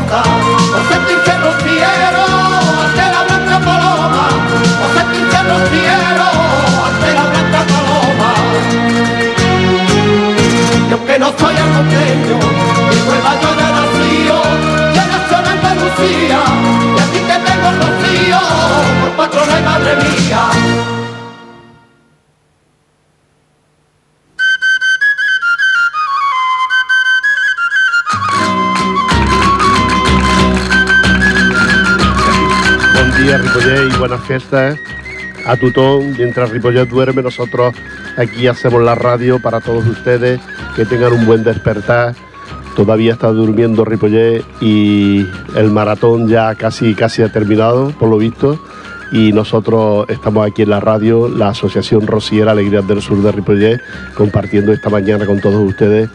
boca. ¿eh? a Tutón. Mientras Ripollet duerme, nosotros aquí hacemos la radio para todos ustedes. Que tengan un buen despertar. Todavía está durmiendo Ripollet y el maratón ya casi, casi ha terminado, por lo visto. Y nosotros estamos aquí en la radio, la Asociación Rociera Alegrías del Sur de Ripollet, compartiendo esta mañana con todos ustedes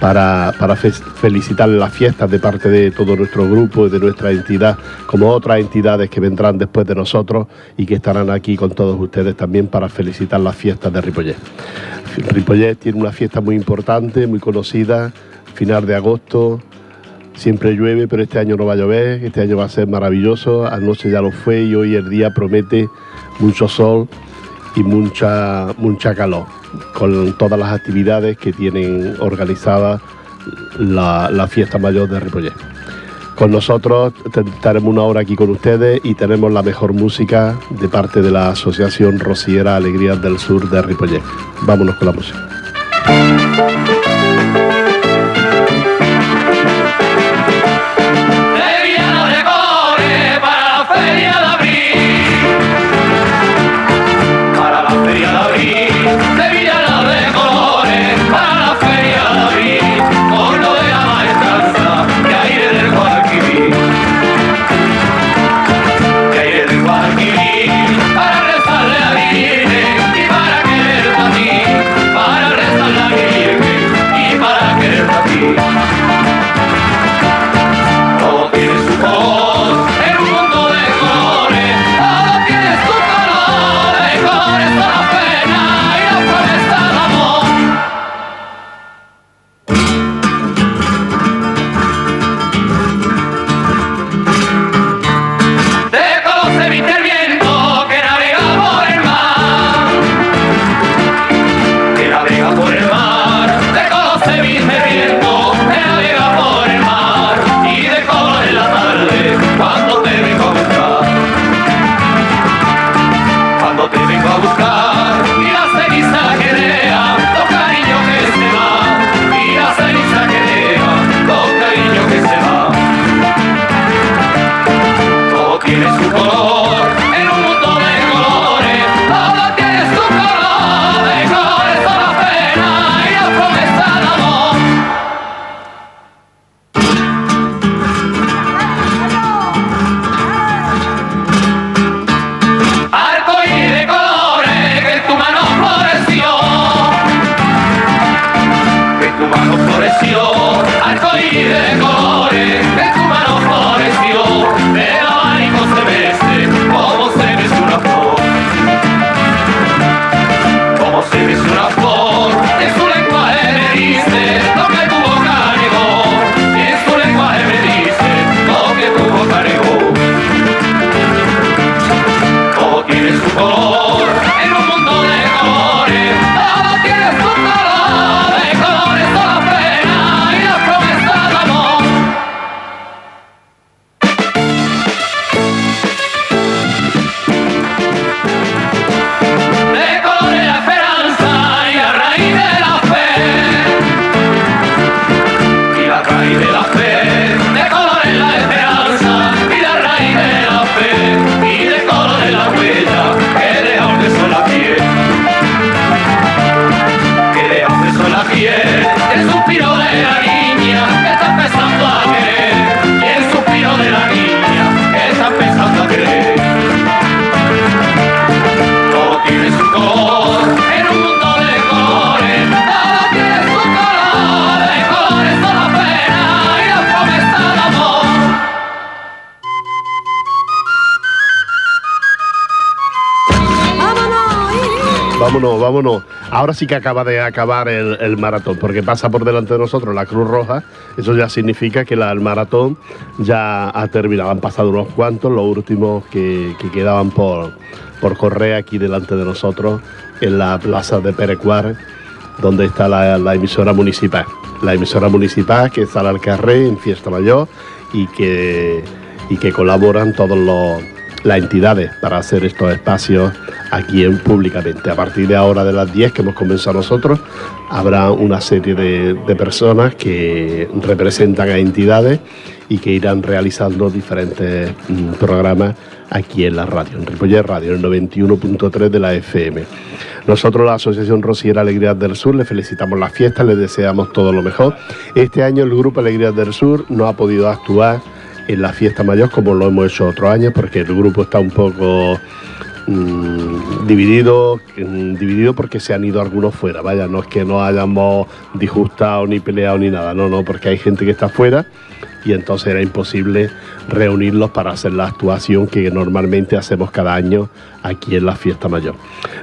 para, para felicitar las fiestas de parte de todo nuestro grupo y de nuestra entidad, como otras entidades que vendrán después de nosotros y que estarán aquí con todos ustedes también para felicitar las fiestas de Ripollet. Ripollet tiene una fiesta muy importante, muy conocida, final de agosto. Siempre llueve, pero este año no va a llover, este año va a ser maravilloso. Anoche ya lo fue y hoy el día promete mucho sol y mucha, mucha calor con todas las actividades que tienen organizadas la, la fiesta mayor de Ripollet. Con nosotros estaremos una hora aquí con ustedes y tenemos la mejor música de parte de la Asociación Rociera Alegrías del Sur de Ripollet. Vámonos con la música. Ahora sí que acaba de acabar el, maratón, porque pasa por delante de nosotros la Cruz Roja. Eso ya significa que el maratón ya ha terminado. Han pasado unos cuantos, los últimos que, quedaban por, por correr aquí delante de nosotros en la plaza de Perecuar, donde está la, emisora municipal. La emisora municipal que está al carré en Fiesta Mayor y que, y que colaboran todos los las entidades para hacer estos espacios aquí en públicamente. A partir de ahora de las 10 que hemos comenzado nosotros, habrá una serie de, personas que representan a entidades y que irán realizando diferentes mm, programas aquí en la radio, en Ripollet Radio, el 91.3 de la FM. Nosotros, la Asociación Rosiera Alegrías del Sur, le felicitamos la fiesta, le deseamos todo lo mejor. Este año el Grupo Alegrías del Sur no ha podido actuar en la fiesta mayor como lo hemos hecho otros años, porque el grupo está un poco mm, dividido, mm, dividido porque se han ido algunos fuera. Vaya, no es que no hayamos disgustado ni peleado ni nada, no, no, porque hay gente que está fuera y entonces era imposible reunirlos para hacer la actuación que normalmente hacemos cada año aquí en la fiesta mayor.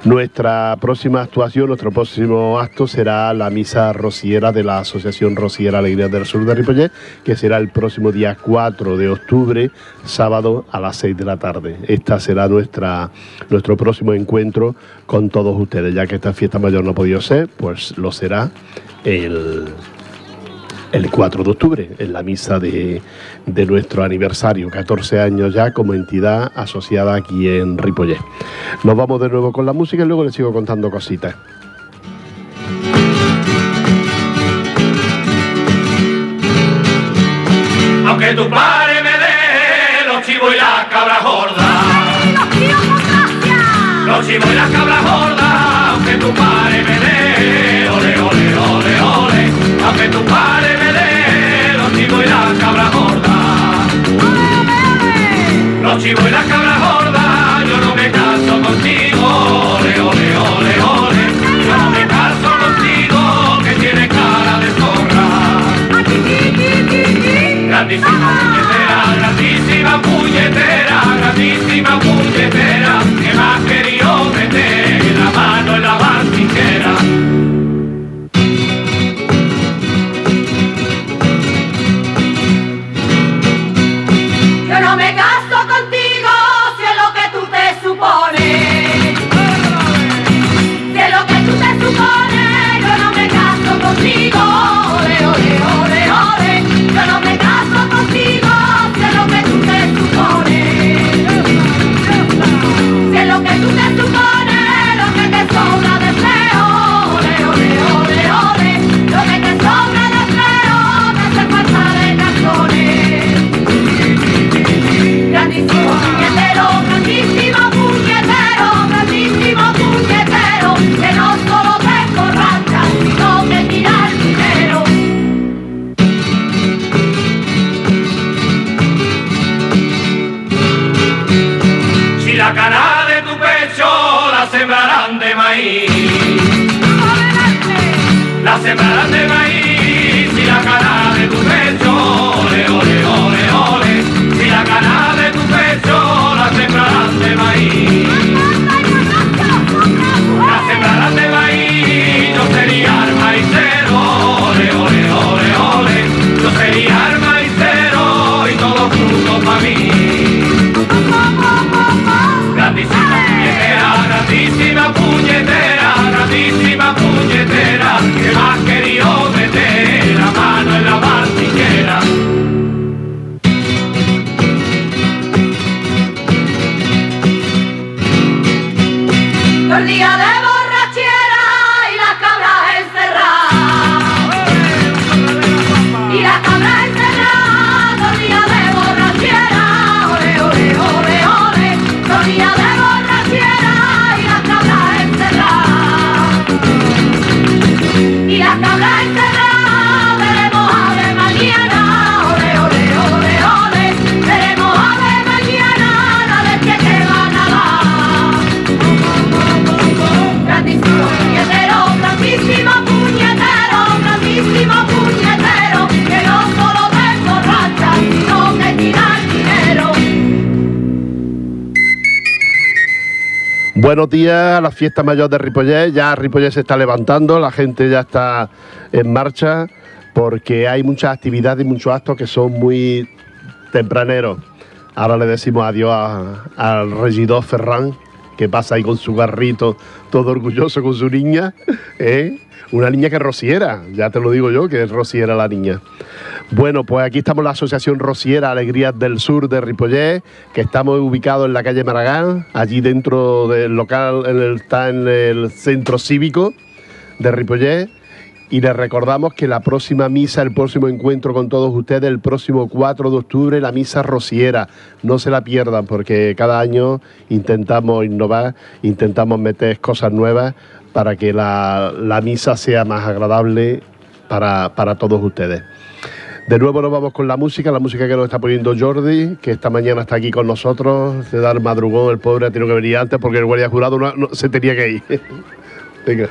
Nuestra próxima actuación, nuestro próximo acto será la misa rociera de la Asociación Rociera Alegría del Sur de Ripollet, que será el próximo día 4 de octubre, sábado a las 6 de la tarde. Esta será nuestra, nuestro próximo encuentro con todos ustedes, ya que esta fiesta mayor no ha podido ser, pues lo será el el 4 de octubre, en la misa de, nuestro aniversario, 14 años ya como entidad asociada aquí en Ripollet. Nos vamos de nuevo con la música y luego les sigo contando cositas. Aunque tu padre me dé los chivos y la cabra gorda. Los chivos y la cabra gorda, aunque tu padre Los chivos y la cabra gorda, yo no me caso contigo, ole, ole, ole, ole. Yo no me caso contigo, que tiene cara de zorra. Grandísima puñetera, grandísima puñetera, grandísima puñetera, sembrarán de maíz. ¡Adelante! La sembrarán de maíz y la cara de tu pecho, ole, ole, ole, ole. Si la cara de tu pecho la sembrarán de maíz. Buenos días a la fiesta mayor de Ripollet. Ya Ripollet se está levantando, la gente ya está en marcha porque hay muchas actividades y muchos actos que son muy tempraneros. Ahora le decimos adiós al regidor Ferran, que pasa ahí con su garrito, todo orgulloso con su niña. ¿eh? Una niña que rociera, ya te lo digo yo, que rociera la niña. Bueno, pues aquí estamos la Asociación Rociera Alegrías del Sur de Ripollet, que estamos ubicados en la calle Maragall, allí dentro del local, en el- está en el centro cívico de Ripollet. Y les recordamos que la próxima misa, el próximo encuentro con todos ustedes, el próximo 4 de octubre, la misa rociera. No se la pierdan porque cada año intentamos innovar, intentamos meter cosas nuevas para que la, la misa sea más agradable para, para todos ustedes. De nuevo nos vamos con la música, la música que nos está poniendo Jordi, que esta mañana está aquí con nosotros, de dar madrugón, el pobre ha tenido que venir antes porque el guardia jurado no- no- se tenía que ir. Venga.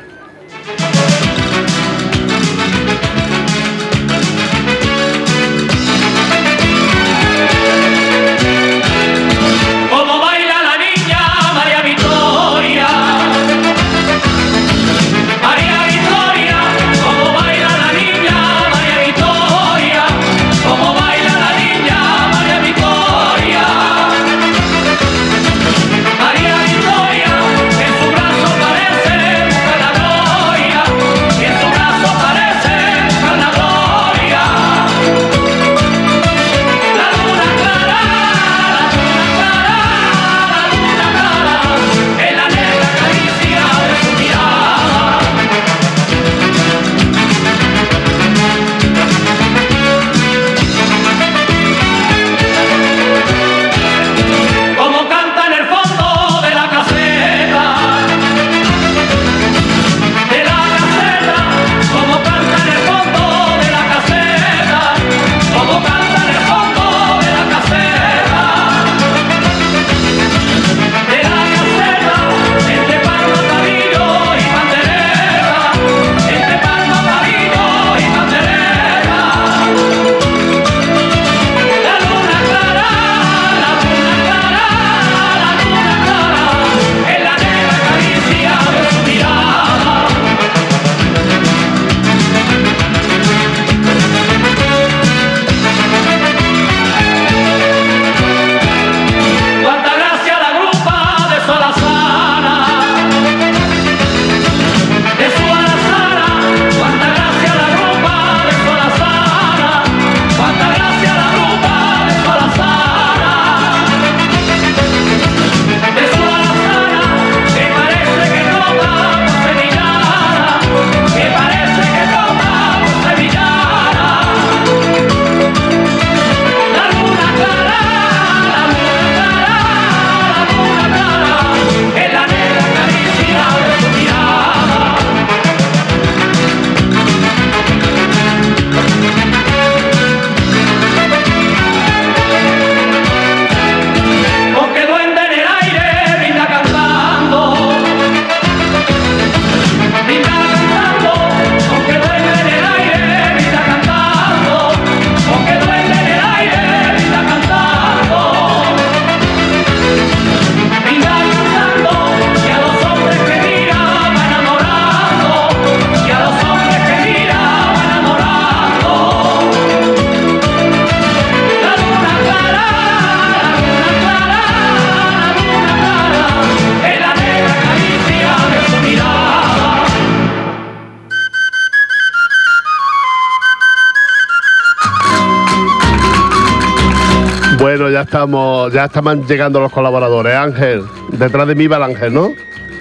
Estamos, ya están llegando los colaboradores. Ángel, detrás de mí va el Ángel, ¿no?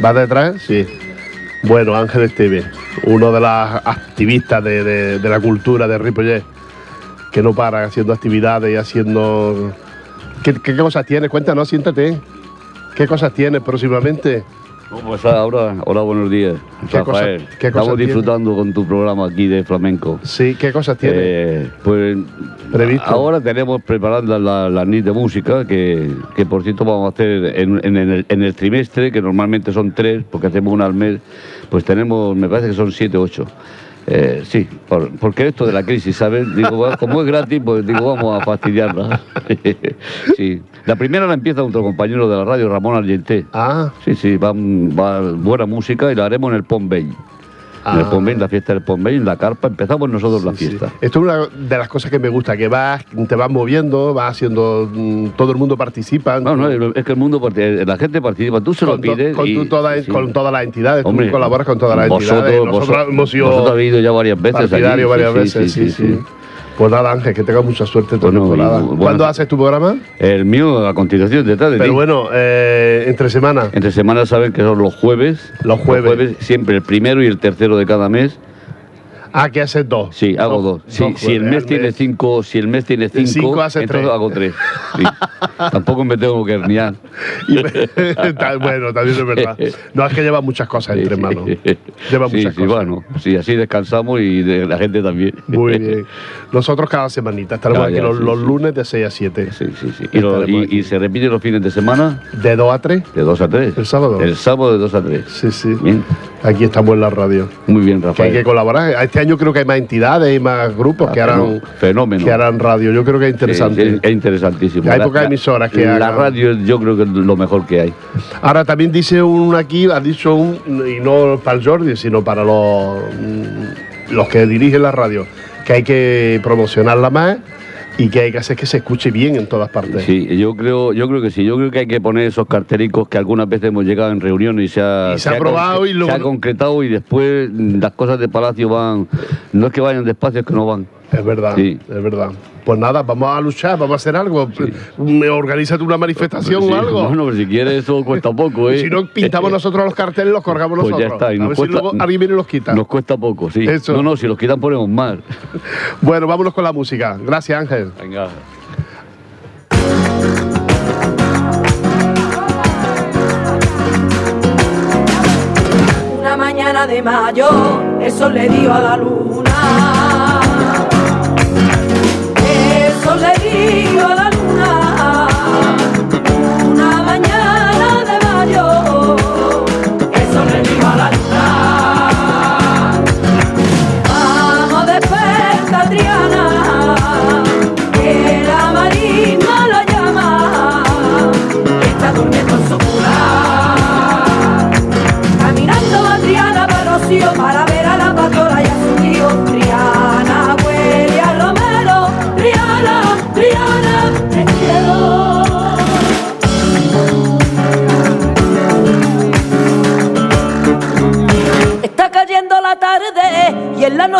¿Va detrás? Sí. Bueno, Ángel Esteve, uno de las activistas de, de- la cultura de Ripollet, que no para haciendo actividades y haciendo... ¿Qué, qué cosas tienes? Cuéntanos, siéntate. ¿Qué cosas tienes próximamente? No, Pues ahora, hola, buenos días, ¿Qué cosa- Rafael. cosa Estamos tiene? disfrutando con tu programa aquí de flamenco. Sí, ¿qué cosas tienes? Eh, pues Previsto. ahora tenemos preparada la, la NIT de música, que, que por cierto vamos a hacer en, en el, en el trimestre, que normalmente son tres, porque hacemos una al mes, pues tenemos, me parece que son siete ocho. Eh, sí, por- porque esto de la crisis, ¿sabes? Digo, como es gratis, pues digo, vamos a fastidiarla. sí. La primera la empieza otro compañero de la radio, Ramón Argenté. Ah, Sí, sí, va, va buena música y la haremos en el En el Ah. En la fiesta del Pombey, en la carpa, empezamos nosotros la sí. fiesta. Esto es una de las cosas que me gusta, que vas, te vas moviendo, vas haciendo, mm, todo el mundo participa. No, no, es que el mundo, la gente participa, tú se lo con, pides. con y- tu- toda- sí. con todas las entidades, Hombre, tú colaboras con todas las vosotros, entidades. Nosotros vosotros- hemos sido vosotros habéis ido ya varias veces sí, varias sí, veces, sí, sí, sí. sí. Pues nada, Ángel, que tengas mucha suerte en tu Bueno, y temporada. bueno, ¿Cuándo haces tu programa? El mío, a continuación, detrás de Pero ti. bueno, eh, entre semana. Entre semanas saben que son los jueves. Los jueves. siempre el primero y el tercero de cada mes. Ah, que haces dos. Sí, hago dos. Sí, dos si el mes tiene cinco, si el mes tiene cinco, cinco hace entonces tres. hago tres. Sí. Tampoco me tengo que herniar. Bueno, también es verdad. No, es que lleva muchas cosas entre manos. Lleva muchas sí, cosas. bueno, sí, así descansamos y de- la gente también. Muy bien. Nosotros cada semanita estaremos Ya, aquí los, los lunes de 6 a 7. Sí, sí, sí. Y, lo- y- y se repite los fines de semana De 2 a 3. de dos a tres. ¿El sábado? El sábado de dos a tres. Sí, sí. Bien. Aquí estamos en la radio. Muy bien, Que hay Rafael. que colaborar. Este año creo que hay más entidades y más grupos Ah, que harán, fenómeno. que harán radio. Yo creo que es interesante. Sí, sí, es interesantísimo. Hay pocas emisoras que La hagan. radio yo creo que es lo mejor que hay. Ahora también dice un aquí, ha dicho un, y no para el Jordi, sino para los, los que dirigen la radio, que hay que promocionarla más y que hay que hacer que se escuche bien en todas partes. Sí, yo creo, yo creo que sí. Yo creo que hay que poner esos cartelicos que algunas veces hemos llegado en reuniones y se ha, Y se ha aprobado conc- y luego se ha concretado y después las cosas de Palacio van, no es que vayan despacio, es que no van. Es verdad, Sí. es verdad. Pues nada, vamos a luchar, vamos a hacer algo. Me Organízate una manifestación Sí, o algo. Bueno, pues si quieres eso cuesta poco, ¿eh? Si no, pintamos nosotros los carteles, los colgamos Pues ya nosotros. está, y a nos ver cuesta- si luego alguien viene y los quita. Nos cuesta poco, sí. Eso. No, no, si los quitan ponemos más. Bueno, vámonos con la música. Gracias, Ángel. Venga. Una mañana de mayo, el sol le dio a la luna.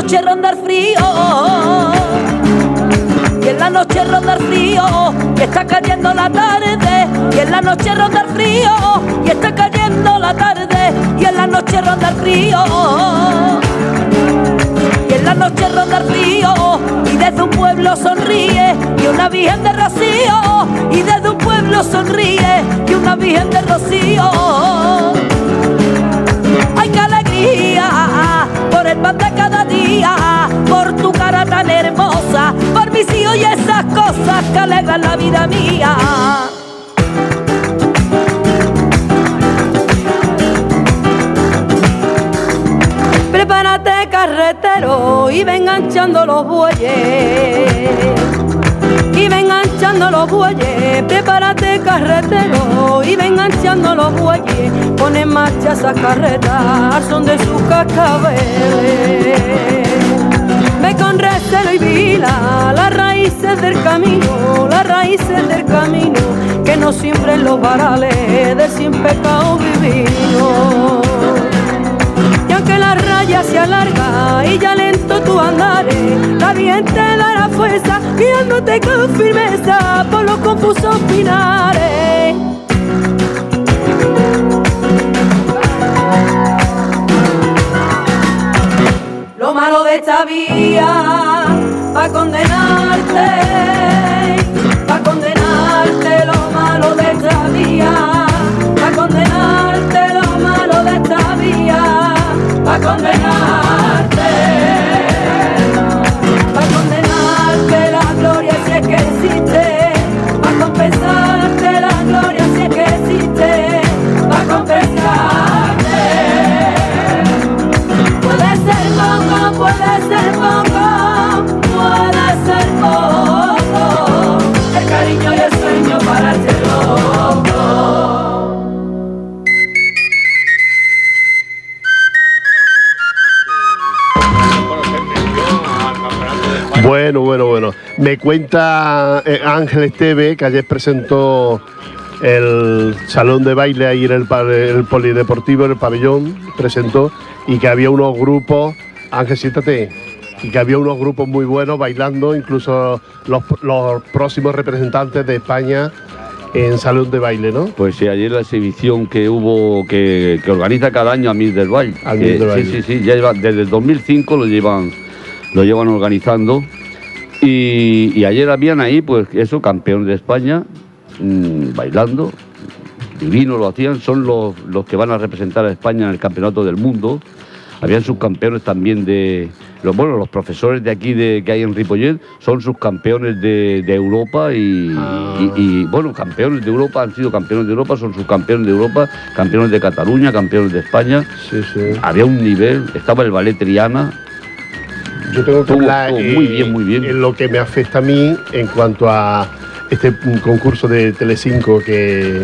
Noche ronda el frío. Y en la noche ronda el frío, y está cayendo la tarde, y en la noche ronda el frío, y está cayendo la tarde, y en la noche ronda el frío. Y en la noche ronda el frío, y desde un pueblo sonríe, y una virgen de rocío, y desde un pueblo sonríe, y una virgen de rocío. ¡Ay, qué alegría! Por mis hijos y esas cosas que alegran la vida mía. Prepárate carretero y ven enganchando los bueyes y ven enganchando los bueyes, prepárate carretero y ven enganchando los bueyes, pon en marcha esas carretas al son de sus cascabeles. Ve con recelo y vila las raíces del camino, las raíces del camino, que no siembren los varales de sin pecado divino. Y aunque la raya se alarga y ya lento tu andares, la bien dará fuerza, guiándote con firmeza por los confusos pinares. Lo malo de esta vía va condenarte, va condenarte lo malo de esta vía, va condenarte lo malo de esta vía, va condenarte, Me cuenta eh, Ángel Esteve que ayer presentó el salón de baile ahí en el, polideportivo, en el pabellón, presentó y que había unos grupos, Ángel, siéntate, y que había unos grupos muy buenos bailando, incluso los, los próximos representantes de España en salón de baile, ¿no? Pues sí, ayer la exhibición que hubo, que, que organiza cada año Amir del Valle. Amir que- del sí, sí, sí, ya lleva- desde el 2005 lo llevan, lo llevan organizando. Y, y ayer habían ahí, pues eso, campeones de España, mm, bailando, divino lo hacían, son los, los que van a representar a España en el campeonato del mundo. Habían subcampeones también de. Los, bueno, los profesores de aquí de, que hay en Ripollet son subcampeones de, de Europa y, Ah. y- y, bueno, campeones de Europa, han sido campeones de Europa, son subcampeones de Europa, campeones de Cataluña, campeones de España. Sí, sí. Había un nivel, estaba el ballet Triana, Yo tengo que hablar muy eh, bien, muy bien. en lo que me afecta a mí en cuanto a este concurso de Telecinco que,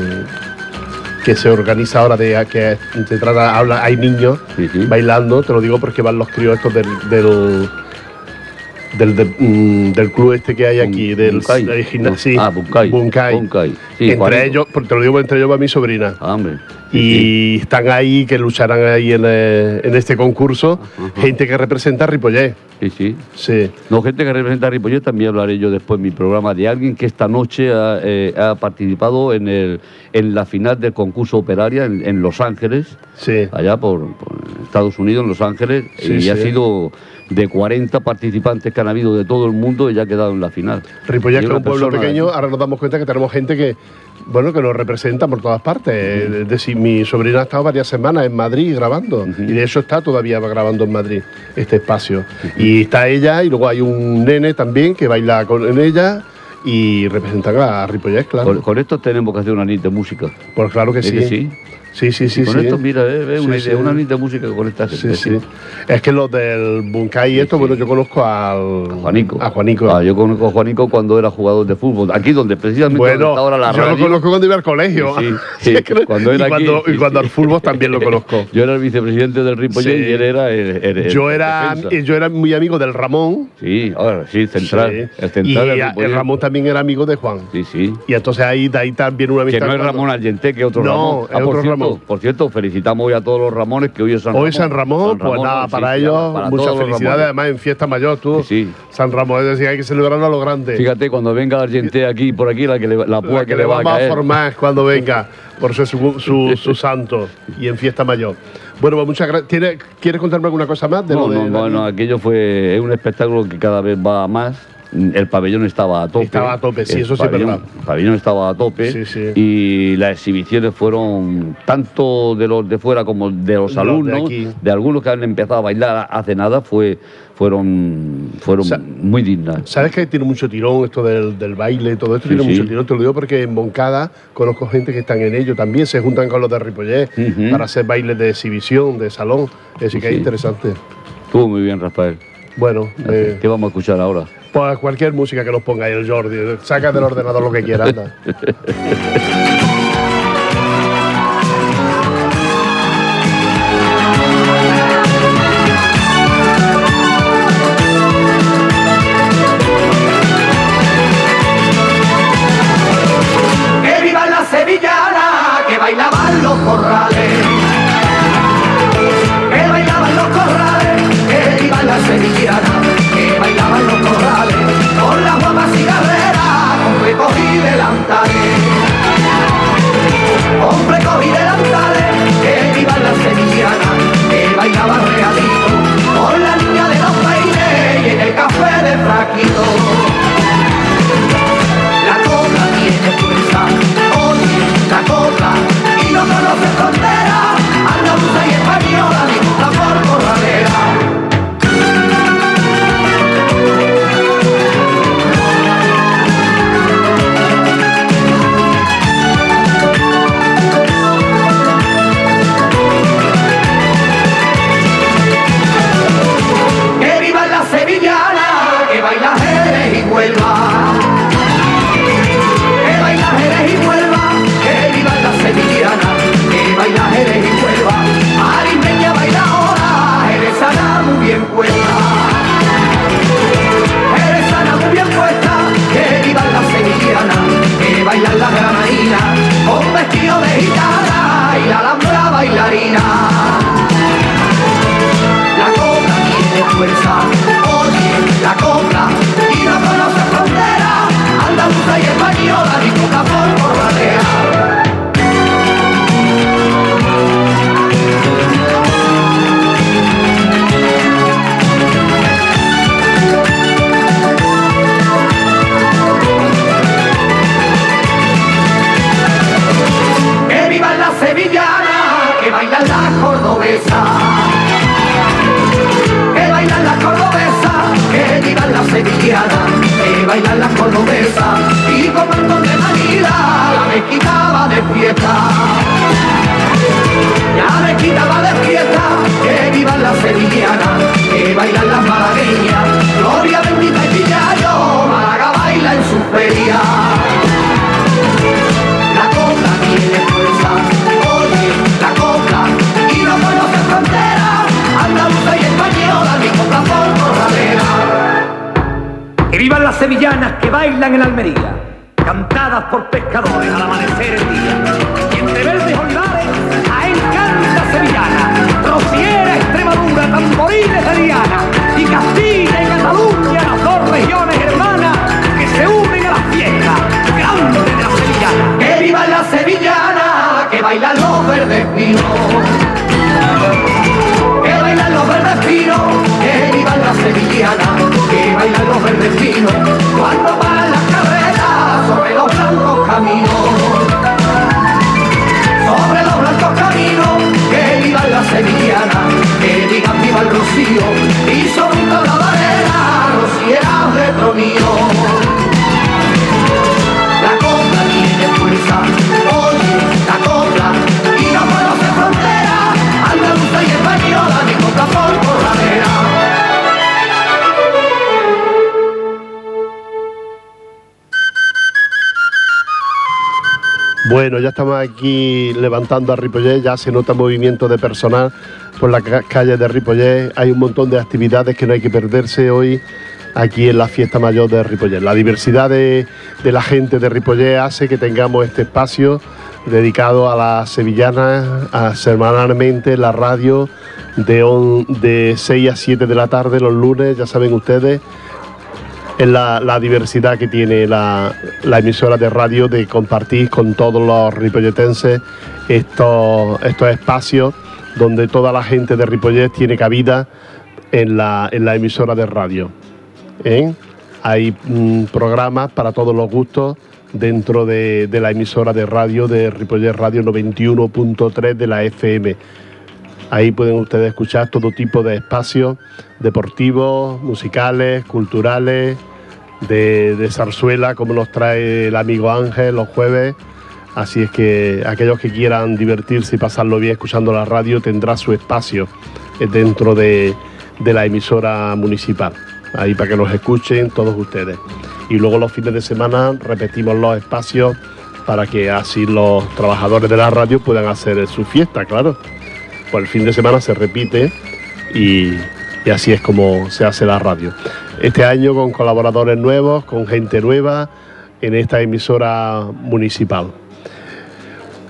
que se organiza ahora de que se trata, habla, hay niños bailando, te lo digo porque van los críos estos del del, del, de- mm, del club este que hay aquí, del, Bunkai. del gimna- sí, Ah, Bunkai. Bunkai. Bunkai. Sí, entre Juanito. ellos, porque te lo digo entre ellos va mi sobrina. Ah, hombre. Sí, Y están ahí, que lucharán ahí en, eh, en este concurso, Ajá. gente que representa a Ripollet. sí, sí. Sí. No, gente que representa a Ripollet, también hablaré yo después en mi programa de alguien que esta noche ha, eh, ha participado en, el, en la final del concurso operaria en, en Los Ángeles, Sí. allá por, por Estados Unidos, en Los Ángeles, Sí, y ha sido de 40 participantes que han habido de todo el mundo y ya ha quedado en la final. Ripollet, que es un pueblo pequeño, ahora nos damos cuenta que tenemos gente que, bueno, que nos representa por todas partes. Es decir, mi sobrina ha estado varias semanas en Madrid grabando, y de eso está todavía grabando en Madrid este espacio. Y está ella, y luego hay un nene también que baila con ella, y representan a Ripollet, claro. Con, con esto tenemos que hacer una nit de música. Pues claro que ¿Es sí. que sí? Sí, sí, sí. con sí. esto, mira, eh, ve, Sí, una, sí. idea, una nit de música con esta gente. Sí, sí. Es que los del Bunkai y esto, bueno, yo conozco al. A Juanico. A Juanico. Ah, yo conozco a Juanico cuando era jugador de fútbol. Aquí donde precisamente donde Bueno, está ahora la yo lo radio. conozco cuando iba al colegio. Sí, sí, Sí, que- cuando era y cuando, aquí, y cuando sí, al sí. fútbol también lo conozco. Yo era el vicepresidente del Ripollet Sí. y él era el, el- el Yo era, defensa. yo era muy amigo del Ramón. Sí, ahora sí, central. Sí. El central y a- el Ramón también era amigo de Juan. Sí, sí. Y entonces ahí, de ahí también una Que amistad. no es Ramón Allente, que otro No, Ramón. es otro cierto, por cierto, felicitamos hoy a todos los Ramones que hoy es San Ramón. Hoy San Ramón, pues nada, para sí, ellos para muchas felicidades, además en fiesta mayor, tú. Sí, sí. San Ramón, es decir, hay que celebrarlo a lo grande. Fíjate, cuando venga Argenté aquí, por aquí, la, que le, la púa La que, le va a formar cuando venga, por ser su, su, su santo y en fiesta mayor. Bueno, pues muchas gracias. ¿Tiene- ¿Quieres contarme alguna cosa más de No, lo de no, no, no, aquello fue es un espectáculo que cada vez va a más. El pabellón estaba a tope. Estaba a tope, sí, eso sí es pabellón- verdad. El pabellón estaba a tope. Sí, sí. Y las exhibiciones fueron tanto de los de fuera como de los Los de alumnos, aquí. de, algunos que han empezado a bailar hace nada, fue, fueron, fueron Sa- muy dignas. ¿Sabes que tiene mucho tirón esto del, del baile y todo esto? Sí, tiene mucho tirón, te lo digo porque en Moncada conozco gente que están en ello también, se juntan con los de Ripollet Ujú. para hacer bailes de exhibición, de salón. Decir, que es interesante. Estuvo muy bien, Rafael. Bueno, eh, ¿Qué vamos a escuchar ahora? pues cualquier música que nos ponga ahí el Jordi, saca del ordenador lo que quiera, anda. when it's hot. Bueno, ya estamos aquí levantando a Ripollet, ya se nota movimiento de personal por las ca- calles de Ripollet. Hay un montón de actividades que no hay que perderse hoy aquí en la fiesta mayor de Ripollet. La diversidad de, la gente de Ripollet hace que tengamos este espacio dedicado a las sevillanas a semanalmente en la radio de, on- de 6 a 7 de la tarde los lunes, ya saben ustedes es la, la diversidad que tiene la, la emisora de radio de compartir con todos los ripolletenses estos, estos espacios donde toda la gente de Ripollet tiene cabida en la, en la emisora de radio. ¿eh? Hay mm, programas para todos los gustos dentro de, de la emisora de radio de Ripollet Radio 91.3 de la FM. Ahí pueden ustedes escuchar todo tipo de espacios deportivos, musicales, culturales, de, zarzuela, como nos trae el amigo Ángel los jueves. Así es que aquellos que quieran divertirse y pasarlo bien escuchando la radio tendrá su espacio dentro de, de la emisora municipal. Ahí para que los escuchen todos ustedes. Y luego los fines de semana repetimos los espacios para que así los trabajadores de la radio puedan hacer su fiesta, claro pues el fin de semana se repite y, así es como se hace la radio. Este año con colaboradores nuevos, con gente nueva en esta emisora municipal.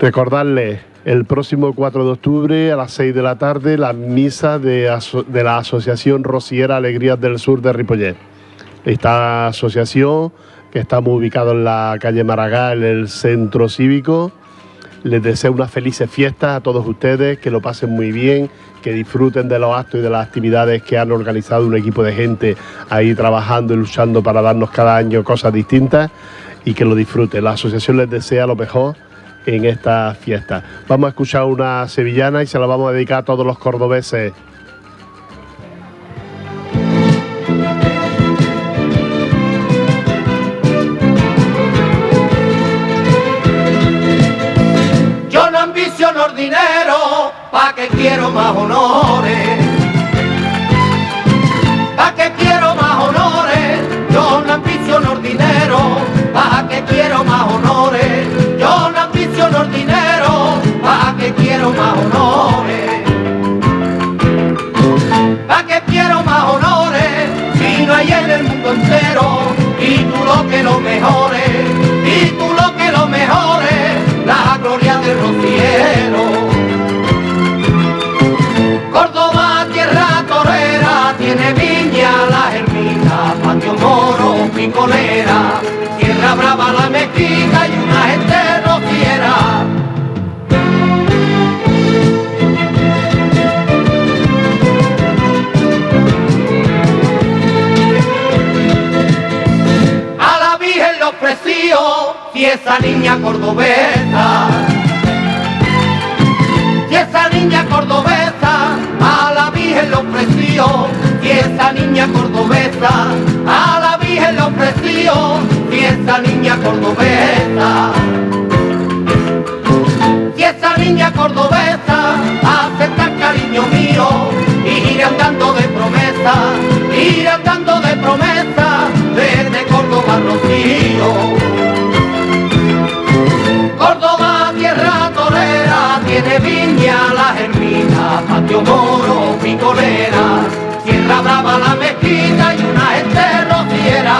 Recordarles el próximo 4 de octubre a las 6 de la tarde la misa de la Asociación Rociera Alegrías del Sur de Ripollet. Esta asociación que estamos ubicados en la calle Maragall, en el centro cívico, les deseo unas felices fiestas a todos ustedes, que lo pasen muy bien, que disfruten de los actos y de las actividades que han organizado un equipo de gente ahí trabajando y luchando para darnos cada año cosas distintas y que lo disfruten. La asociación les desea lo mejor en esta fiesta. Vamos a escuchar una sevillana y se la vamos a dedicar a todos los cordobeses. Pa' que quiero más honores. Pa' que quiero más honores, yo no ambiciono dinero, pa' que quiero más honores. Yo no ambiciono dinero, pa' que quiero más honores. Pa' que quiero más honores, si no hay en el mundo entero, y tú que lo mejores, y tú lo que lo mejores, la gloria del rociero. Picolera, tierra brava la mezquita y una gente rociera. A la Virgen le ofreció y esa niña cordobesa. Y esa niña cordobesa a la Virgen le ofreció y esa niña cordobesa a la Virgen le ofreció y esa niña cordobesa y esa niña cordobesa acepta cariño mío y iré andando de promesa iré andando de promesa desde Córdoba Rocío. Córdoba, tierra torera, tiene viña la germina, patio moro, picolera, tierra brava la mezquita y una gente rociera.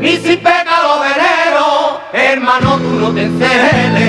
Y si pega los veneros, hermano tú no te enceles.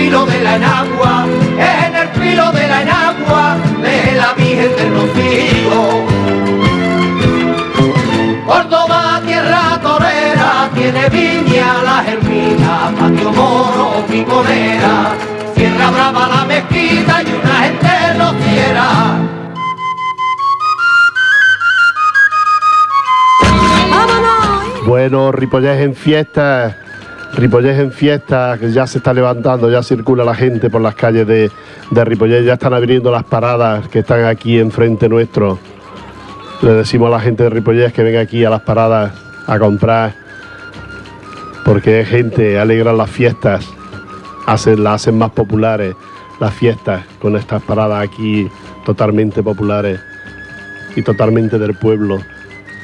Filo de la enagua, en el filo de la enagua de la Virgen del Rocío. Córdoba, tierra torera, tiene viña la germina, patio moro, picolera, tierra brava la mezquita y una gente rociera. Bueno, Ripollés en fiesta, Ripollés en fiesta, que ya se está levantando, ya circula la gente por las calles de, de Ripollés, ya están abriendo las paradas que están aquí enfrente nuestro. Le decimos a la gente de Ripollés que venga aquí a las paradas a comprar, porque es gente, alegran las fiestas, hacen, las hacen más populares las fiestas con estas paradas aquí totalmente populares y totalmente del pueblo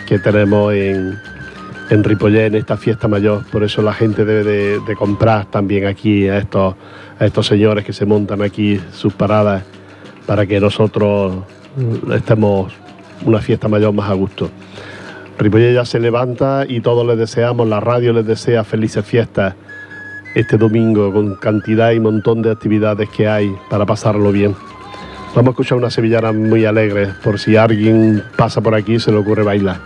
que tenemos en, en Ripollet en esta fiesta mayor. Por eso la gente debe de, comprar también aquí a estos, a estos señores que se montan aquí sus paradas para que nosotros mm, estemos una fiesta mayor más a gusto. Ripollet ya se levanta y todos les deseamos, la radio les desea felices fiestas este domingo con cantidad y montón de actividades que hay para pasarlo bien. Vamos a escuchar una sevillana muy alegre, por si alguien pasa por aquí y se le ocurre bailar.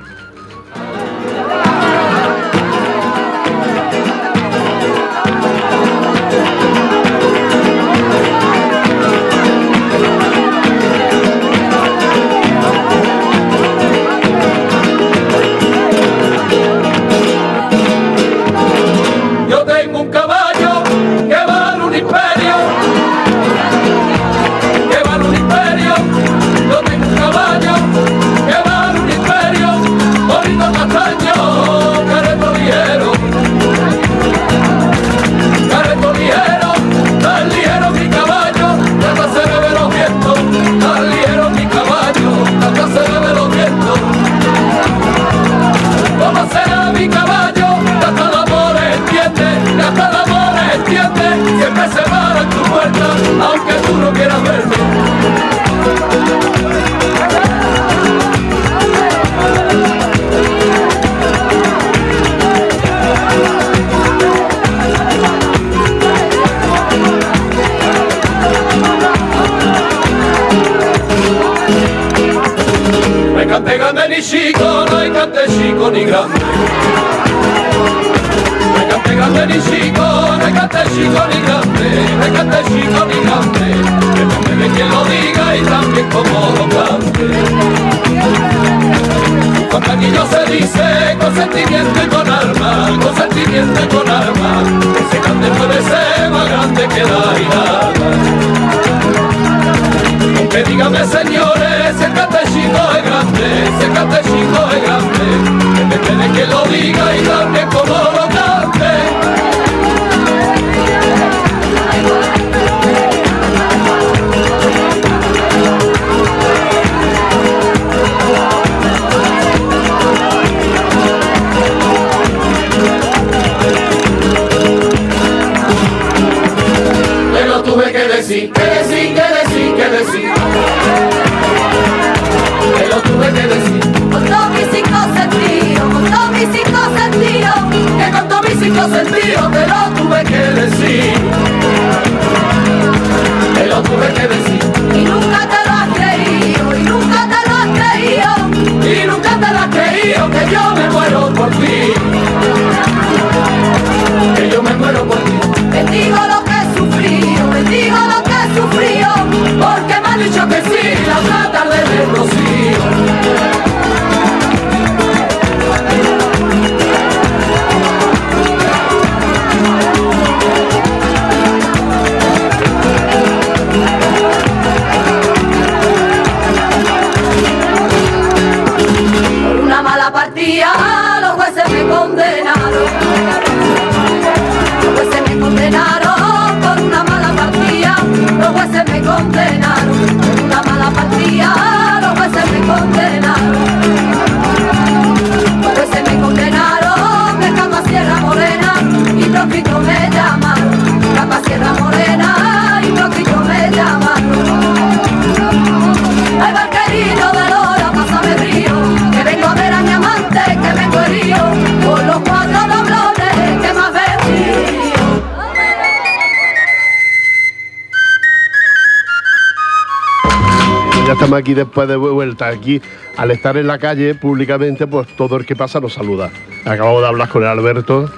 Aquí después de vuelta. Aquí, al estar en la calle públicamente, pues todo el que pasa nos saluda. Acabo de hablar con el Alberto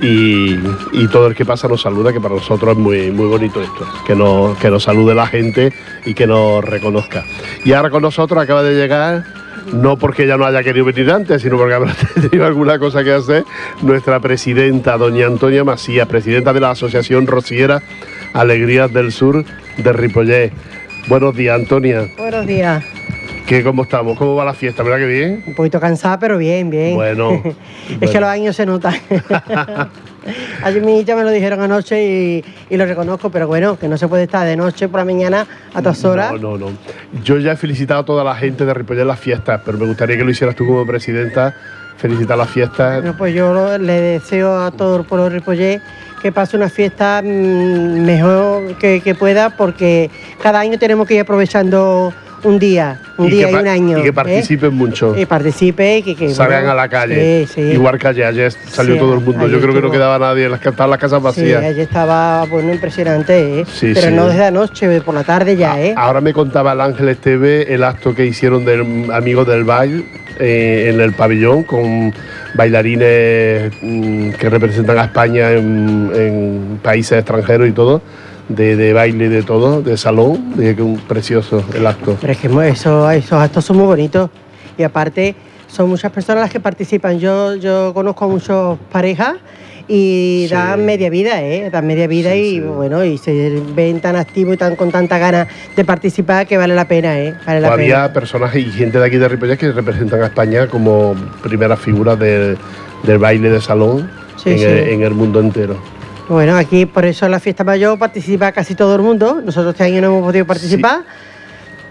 y, y todo el que pasa nos saluda, que para nosotros es muy, muy bonito esto, que nos, que nos salude la gente y que nos reconozca. Y ahora con nosotros acaba de llegar, no porque ella no haya querido venir antes, sino porque habrá tenido alguna cosa que hacer, nuestra presidenta, doña Antonia Macías, presidenta de la Asociación Rociera Alegrías del Sur de Ripollet. Buenos días, Antonia. Buenos días. ¿Qué, ¿Cómo estamos? ¿Cómo va la fiesta? ¿Verdad que bien? Un poquito cansada, pero bien, bien. Bueno, es bueno. que los años se notan. Ayer mi hija me lo dijeron anoche y, y lo reconozco, pero bueno, que no se puede estar de noche por la mañana a todas horas. No, no, no. Yo ya he felicitado a toda la gente de Ripollet en las fiestas, pero me gustaría que lo hicieras tú como presidenta, felicitar las fiestas. Bueno, pues yo le deseo a todo el pueblo de Ripollet que pase una fiesta mm, mejor que, que pueda, porque cada año tenemos que ir aprovechando un día, un y día que y un año. Y que ¿eh? participen mucho. Y participe y que, que, Salgan bueno, a la calle. Sí, sí. Igual que ayer, ayer salió Sí, todo el mundo. Yo creo que no quedaba nadie, las, estaban las casas Sí, vacías. ayer estaba bueno, impresionante, ¿eh? Sí, pero sí. no desde anoche, por la tarde ya, ¿eh? Ahora me contaba el Ángel Esteve el acto que hicieron del Amigos del Baile eh, en el pabellón con bailarines mm, que representan a España en, en países extranjeros y todo, de, de baile de todo, de salón, de que un precioso el acto. Pero es que eso, esos actos son muy bonitos y aparte son muchas personas las que participan. Yo, yo conozco a muchas parejas y Sí. dan media vida, ¿eh? Dan media vida Sí, y sí. bueno, y se ven tan activos y tan con tanta ganas de participar que vale la pena, ¿eh? Vale la Había pena. personas y gente de aquí de Ripollet que representan a España como primeras figuras del, del baile de salón en. El, en el mundo entero. Bueno, aquí por eso en la fiesta mayor participa casi todo el mundo. Nosotros este año no hemos podido participar,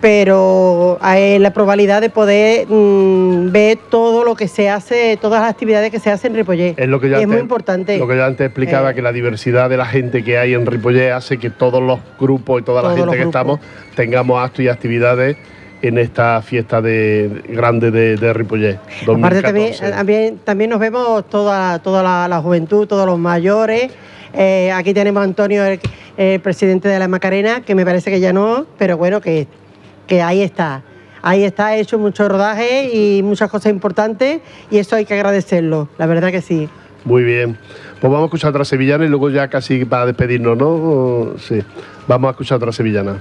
pero hay la probabilidad de poder mm, ver todo lo que se hace, todas las actividades que se hacen en Ripollet. Es lo que yo es antes, muy importante. Lo que yo antes explicaba, Eh. que la diversidad de la gente que hay en Ripollet hace que todos los grupos y toda la gente que estamos tengamos actos y actividades en esta fiesta de, grande de, de Ripollet. Aparte también, 2014. también, también nos vemos toda, toda la, la juventud, todos los mayores. Eh, aquí tenemos a Antonio, el, el presidente de la Macarena, que me parece que ya no, pero bueno, que, que ahí está. ahí está hecho mucho rodaje y muchas cosas importantes y eso hay que agradecerlo, la verdad que sí. Muy bien. Pues vamos a escuchar otra sevillana y luego ya casi para despedirnos, ¿no? Sí. Vamos a escuchar otra sevillana.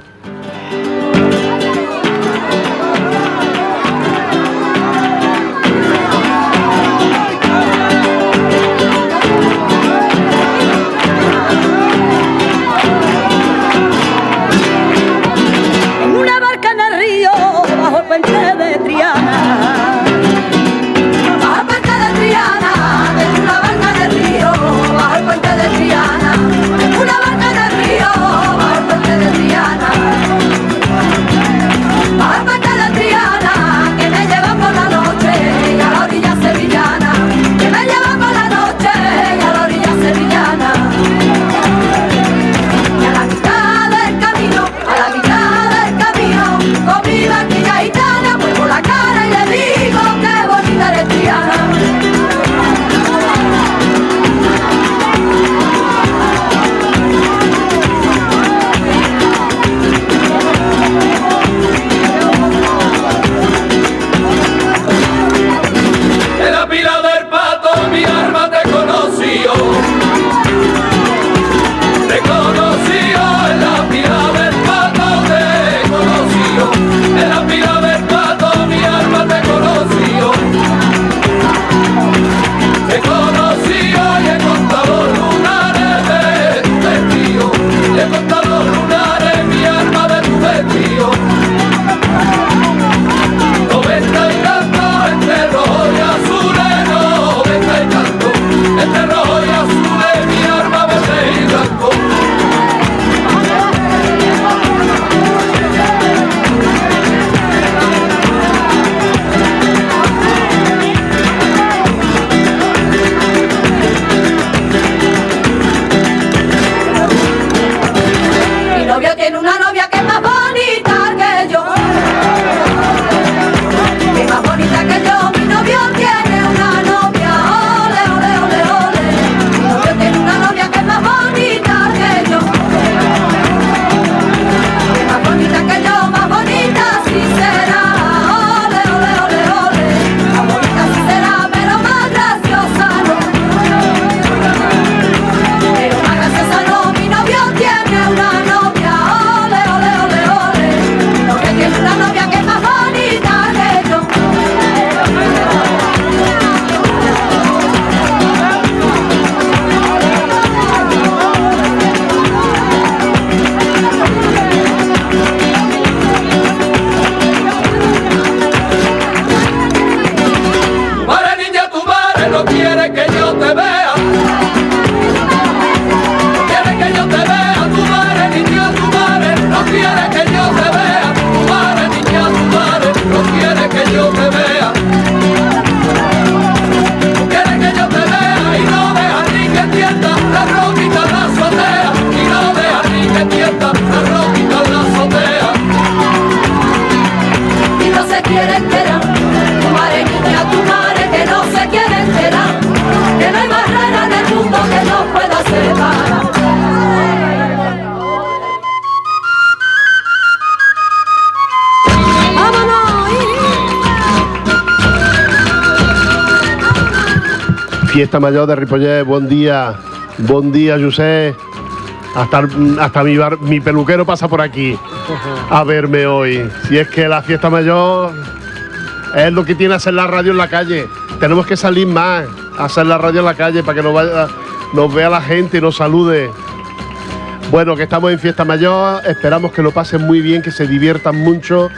Fiesta Mayor de Ripollet, buen día. Buen día, José. Hasta, hasta mi, bar- mi peluquero pasa por aquí a verme hoy. Si es que la fiesta mayor es lo que tiene hacer la radio en la calle. Tenemos que salir más hacer la radio en la calle para que nos vea la gente y nos salude. Bueno, que estamos en fiesta mayor, esperamos que lo pasen muy bien, que se diviertan mucho,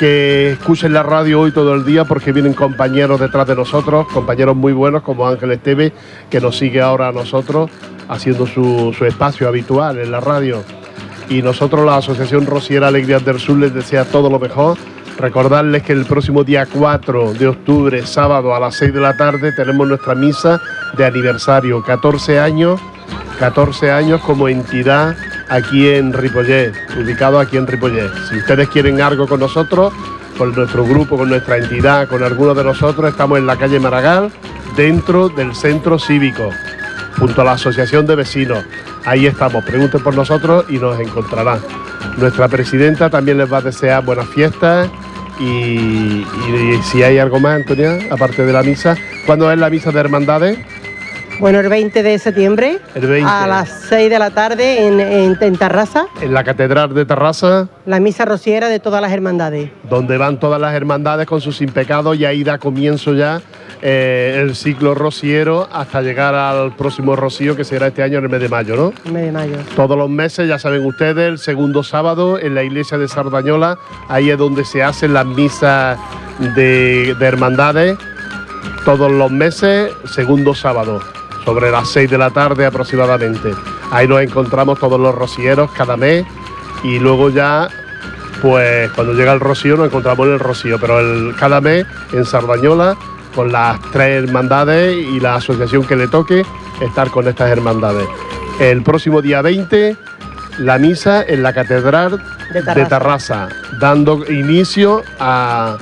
que escuchen la radio hoy todo el día porque vienen compañeros detrás de nosotros, compañeros muy buenos como Ángel Esteve, que nos sigue ahora a nosotros haciendo su, su espacio habitual en la radio. Y nosotros, la Asociación Rociera Alegrías del Sur, les desea todo lo mejor. Recordarles que el próximo día 4 de octubre, sábado a las 6 de la tarde, tenemos nuestra misa de aniversario, 14 años 14 años como entidad aquí en Ripollet, ubicado aquí en Ripollet. Si ustedes quieren algo con nosotros, con nuestro grupo, con nuestra entidad, con alguno de nosotros, estamos en la calle Maragall, dentro del centro cívico, junto a la Asociación de Vecinos. Ahí estamos, pregunten por nosotros y nos encontrarán. Nuestra presidenta también les va a desear buenas fiestas Y, y- y si hay algo más, Antonia, aparte de la misa, ¿cuándo es la misa de hermandades? Bueno, el 20 de septiembre El 20. a las 6 de la tarde en, en, en Tarrasa, En la Catedral de Terrassa, la misa rociera de todas las hermandades. donde van todas las hermandades con sus impecados y ahí da comienzo ya eh, el ciclo rociero hasta llegar al próximo rocío que será este año en el mes de mayo, ¿no? el mes de mayo. Todos los meses, ya saben ustedes, el segundo sábado en la iglesia de Sardañola, ahí es donde se hacen las misas de, de hermandades, todos los meses, segundo sábado, sobre las 6 de la tarde aproximadamente. Ahí nos encontramos todos los rocieros cada mes y luego ya, pues cuando llega el rocío nos encontramos en el rocío, pero el, cada mes en Sardañola, con las tres hermandades y la asociación que le toque, estar con estas hermandades. El próximo día 20, la misa en la Catedral De de Tarrasa. Tarrasa, dando inicio a,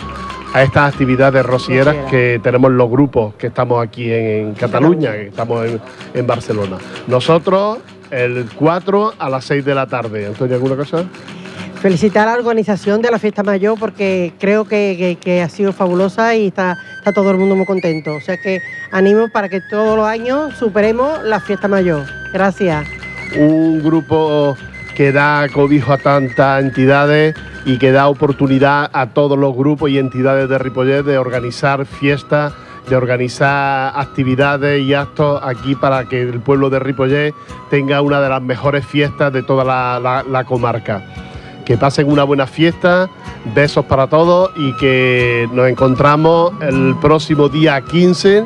a estas actividades rocieras Rociera. que tenemos los grupos que estamos aquí en, Cataluña, que estamos en, en Barcelona. Nosotros el 4 a las 6 de la tarde. Antonio, ¿alguna cosa? Felicitar a la organización de la fiesta mayor porque creo que, que- que ha sido fabulosa y está, está todo el mundo muy contento. O sea que animo para que todos los años superemos la fiesta mayor. Gracias. un grupo que da cobijo a tantas entidades y que da oportunidad a todos los grupos y entidades de Ripollet de organizar fiestas, de organizar actividades y actos aquí para que el pueblo de Ripollet tenga una de las mejores fiestas de toda la, la- la comarca. Que pasen una buena fiesta, besos para todos y que nos encontramos el próximo día 15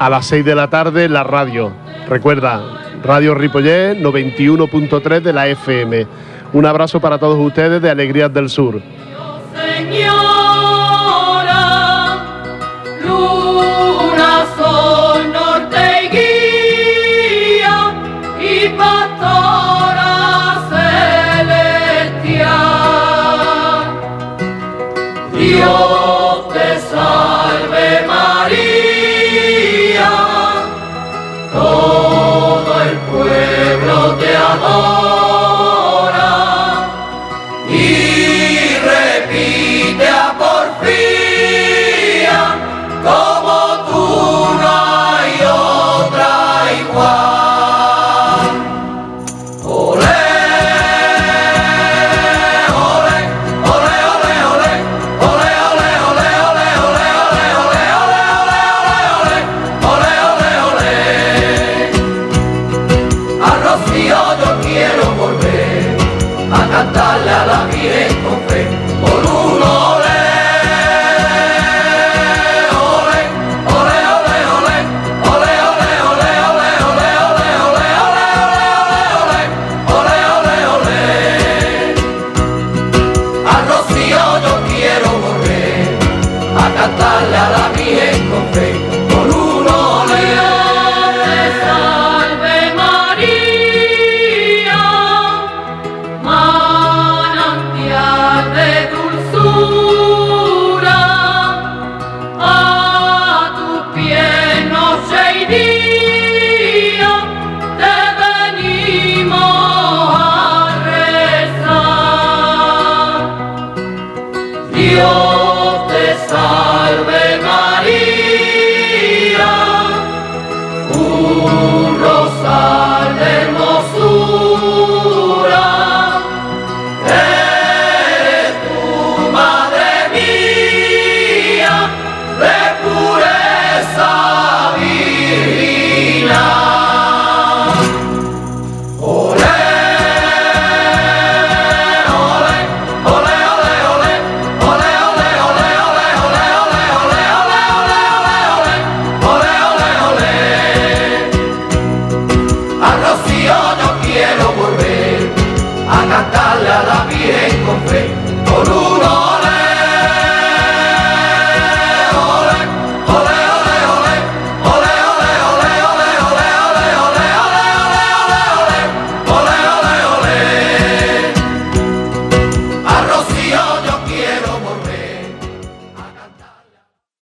a las 6 de la tarde en la radio. Recuerda, Radio Ripollet 91.3 de la FM. Un abrazo para todos ustedes de Alegrías del Sur. Señora,